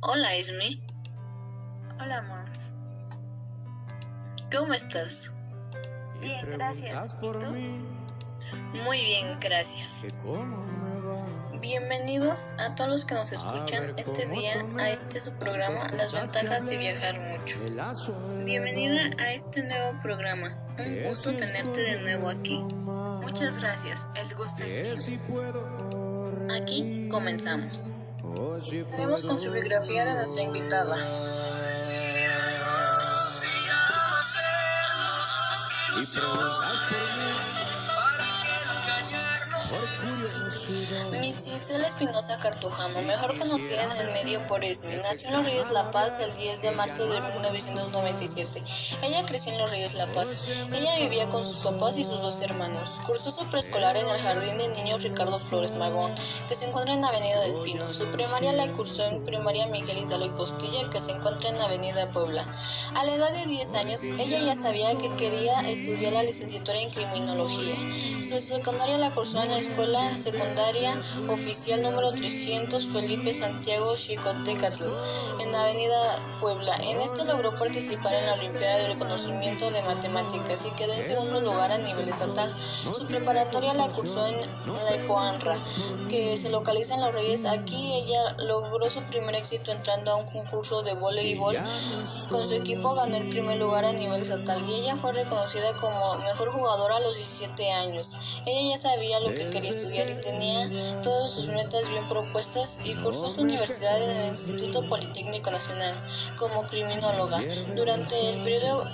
Hola, Esme. Hola, Mons. ¿Cómo estás? Bien, gracias. ¿Y tú? Muy bien, gracias. Bienvenidos a todos los que nos escuchan este día a este su programa Las ventajas de viajar mucho. Bienvenida a este nuevo programa. Un gusto tenerte de nuevo aquí. Muchas gracias. El gusto es mío. Aquí comenzamos. Haremos con su biografía de nuestra invitada. y Mitzitzel Espinosa Cartujano, mejor conocida en el medio por Esme, nació en Los Ríos La Paz el 10 de marzo de 1997. Ella creció en Los Ríos La Paz. Ella vivía con sus papás y sus dos hermanos. Cursó su preescolar en el Jardín de Niños Ricardo Flores Magón, que se encuentra en Avenida del Pino. Su primaria la cursó en Primaria Miguel Hidalgo y Costilla, que se encuentra en Avenida Puebla. A la edad de 10 años, ella ya sabía que quería estudiar la licenciatura en criminología. Su secundaria la cursó en la Escuela Secundaria Oficial número 300 Felipe Santiago Chicotecatl, en Avenida Puebla. En este logró participar en la Olimpiada del Conocimiento de Matemáticas y quedó en segundo lugar a nivel estatal. Su preparatoria la cursó en la Ipoanra, que se localiza en Los Reyes. Aquí ella logró su primer éxito entrando a un concurso de voleibol. Con su equipo ganó el primer lugar a nivel estatal y ella fue reconocida como mejor jugadora a los 17 años. Ella ya sabía lo que quería estudiar y tenía todas sus metas bien propuestas y cursó su universidad en el Instituto Politécnico Nacional como criminóloga. Durante el periodo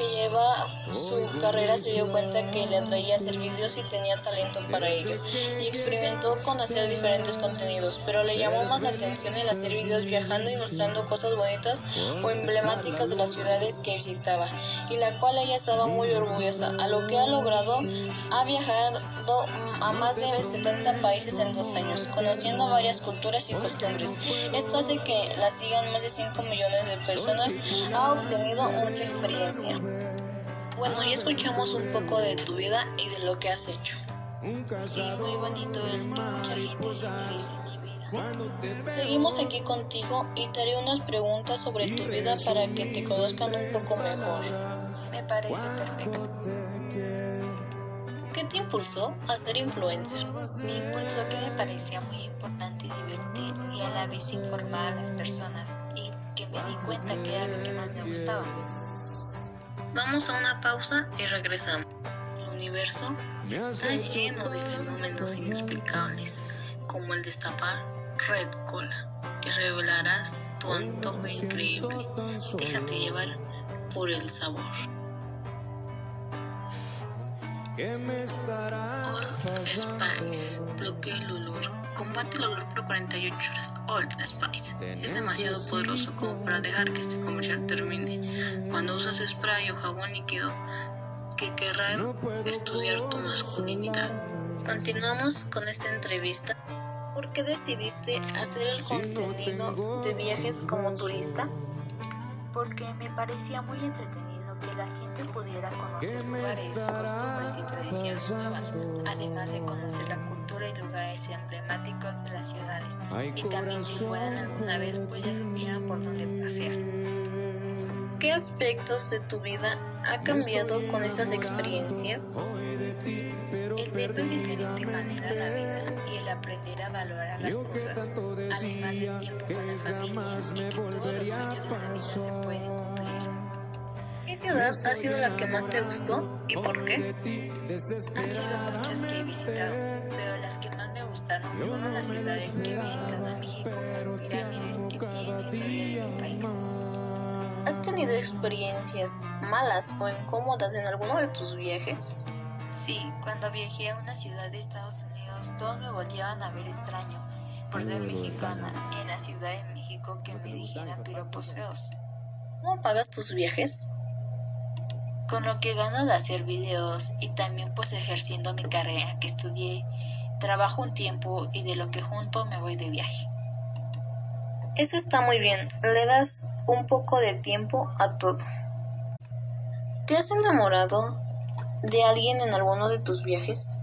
que lleva su carrera se dio cuenta que le atraía hacer videos y tenía talento para ello y experimentó con hacer diferentes contenidos, pero le llamó más la atención el hacer videos viajando y mostrando cosas bonitas o emblemáticas de las ciudades que visitaba y la cual ella estaba muy orgullosa, a lo que ha logrado, ha viajado a más de 70 países en dos años, conociendo varias culturas y costumbres. Esto hace que la sigan más de 5 millones de personas, ha obtenido mucha experiencia. Bueno, ya escuchamos un poco de tu vida y de lo que has hecho. Sí, muy bonito el que mucha gente se interese en mi vida. Seguimos aquí contigo y te haré unas preguntas sobre tu vida para que te conozcan un poco mejor. Me parece perfecto. ¿Qué te impulsó a ser influencer? Me impulsó que me parecía muy importante divertir y a la vez informar a las personas y que me di cuenta que era lo que más me gustaba. Vamos a una pausa y regresamos. El universo está lleno de fenómenos inexplicables, como el destapar Red Cola, y revelarás tu antojo increíble. Déjate llevar por el sabor. Old Spice, bloquea el olor. Combate el olor por 48 horas. Old Spice es demasiado poderoso como para dejar que este comercial termine. Cuando usas spray o jabón líquido que querrán estudiar tu masculinidad. Continuamos con esta entrevista. ¿Por qué decidiste hacer el contenido de viajes como turista? Porque me parecía muy entretenido que la gente pudiera conocer lugares, costumbres y tradiciones nuevas, además de conocer la cultura y lugares emblemáticos de las ciudades. Y también si fueran alguna vez, pues ya supieran por dónde pasear. ¿Qué aspectos de tu vida ha cambiado con estas experiencias? El ver de diferente manera la vida y el aprender a valorar las cosas, además del tiempo con la familia y que todos los sueños de la vida se pueden cumplir. ¿Qué ciudad ha sido la que más te gustó y por qué? Han sido muchas que he visitado, pero las que más me gustaron fueron las ciudades que he visitado en México con pirámides que tienen historia de mi país. ¿Has tenido experiencias malas o incómodas en alguno de tus viajes? Sí, cuando viajé a una ciudad de Estados Unidos, todos me volvían a ver extraño por ser mexicana y en la Ciudad de México que me dijeran piropos feos. ¿Cómo pagas tus viajes? Con lo que gano de hacer videos y también pues ejerciendo mi carrera que estudié, trabajo un tiempo y de lo que junto me voy de viaje. Eso está muy bien, le das un poco de tiempo a todo. ¿Te has enamorado de alguien en alguno de tus viajes?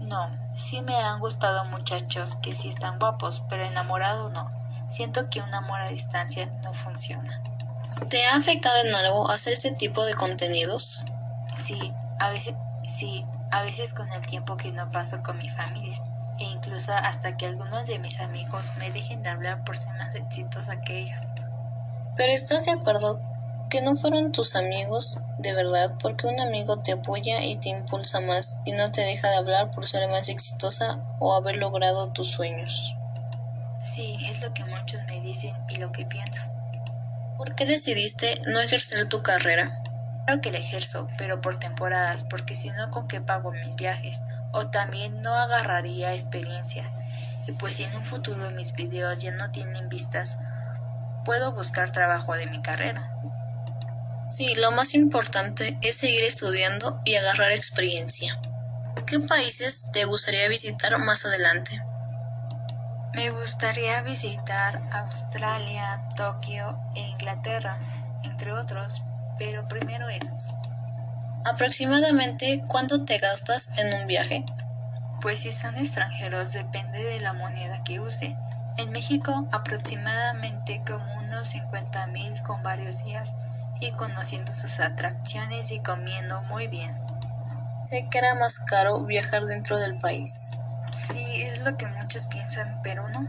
No, sí me han gustado muchachos que sí están guapos, pero enamorado no. Siento que un amor a distancia no funciona. ¿Te ha afectado en algo hacer este tipo de contenidos? Sí, a veces sí, a veces con el tiempo que no paso con mi familia e incluso hasta que algunos de mis amigos me dejen de hablar por ser más exitosos que ellos. Pero ¿estás de acuerdo que no fueron tus amigos de verdad porque un amigo te apoya y te impulsa más y no te deja de hablar por ser más exitosa o haber logrado tus sueños? Sí, es lo que muchos me dicen y lo que pienso. ¿Por qué decidiste no ejercer tu carrera? Claro que la ejerzo, pero por temporadas, porque si no, ¿con qué pago mis viajes? O también no agarraría experiencia. Y pues si en un futuro mis videos ya no tienen vistas, puedo buscar trabajo de mi carrera. Sí, lo más importante es seguir estudiando y agarrar experiencia. ¿Qué países te gustaría visitar más adelante? Me gustaría visitar Australia, Tokio e Inglaterra, entre otros, pero primero esos. ¿Aproximadamente cuánto te gastas en un viaje? Pues si son extranjeros depende de la moneda que use. En México aproximadamente como unos 50 mil con varios días y conociendo sus atracciones y comiendo muy bien. Sé que era más caro viajar dentro del país. Sí, es lo que muchos piensan, pero no.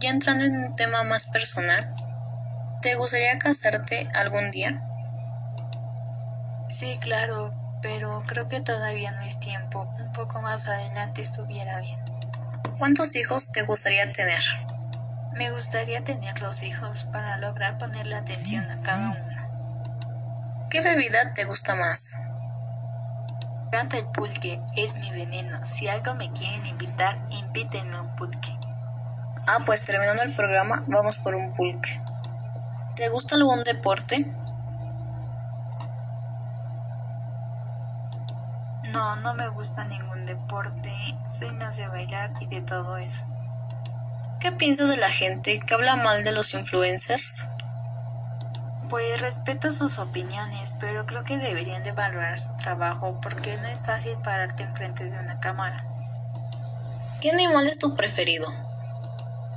Ya entrando en un tema más personal, ¿te gustaría casarte algún día? Sí, claro, pero creo que todavía no es tiempo. Un poco más adelante estuviera bien. ¿Cuántos hijos te gustaría tener? Me gustaría tener los hijos para lograr ponerle atención a cada uno. ¿Qué bebida te gusta más? Canta el pulque, es mi veneno. Si algo me quieren invitar, invítenme un pulque. Ah, pues terminando el programa, vamos por un pulque. ¿Te gusta algún deporte? No, no me gusta ningún deporte, soy más de bailar y de todo eso. ¿Qué piensas de la gente que habla mal de los influencers? Pues respeto sus opiniones, pero creo que deberían de valorar su trabajo porque no es fácil pararte enfrente de una cámara. ¿Qué animal es tu preferido?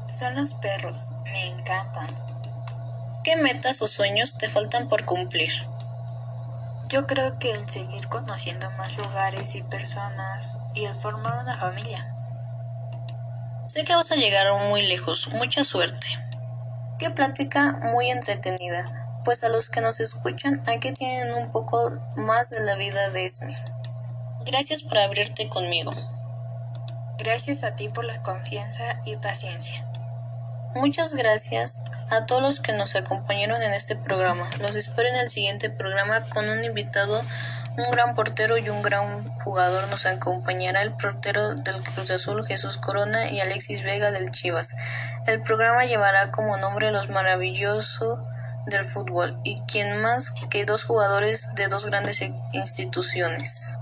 Son los perros, me encantan. ¿Qué metas o sueños te faltan por cumplir? Yo creo que el seguir conociendo más lugares y personas y el formar una familia. Sé que vas a llegar muy lejos, mucha suerte. Qué plática muy entretenida, pues a los que nos escuchan aquí tienen un poco más de la vida de Esme. Gracias por abrirte conmigo. Gracias a ti por la confianza y paciencia. Muchas gracias a todos los que nos acompañaron en este programa. Los espero en el siguiente programa con un invitado, un gran portero y un gran jugador. Nos acompañará el portero del Cruz Azul, Jesús Corona, y Alexis Vega del Chivas. El programa llevará como nombre Los Maravillosos del Fútbol y quien más que dos jugadores de dos grandes instituciones.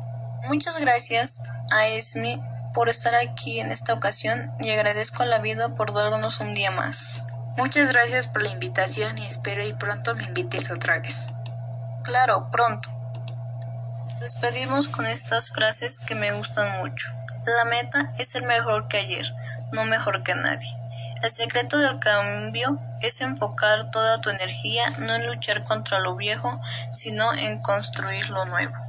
Muchas gracias a Esmi por estar aquí en esta ocasión y agradezco a la vida por darnos un día más. Muchas gracias por la invitación y espero y pronto me invites otra vez. Claro, pronto. Despedimos con estas frases que me gustan mucho. La meta es ser mejor que ayer, no mejor que nadie. El secreto del cambio es enfocar toda tu energía no en luchar contra lo viejo, sino en construir lo nuevo.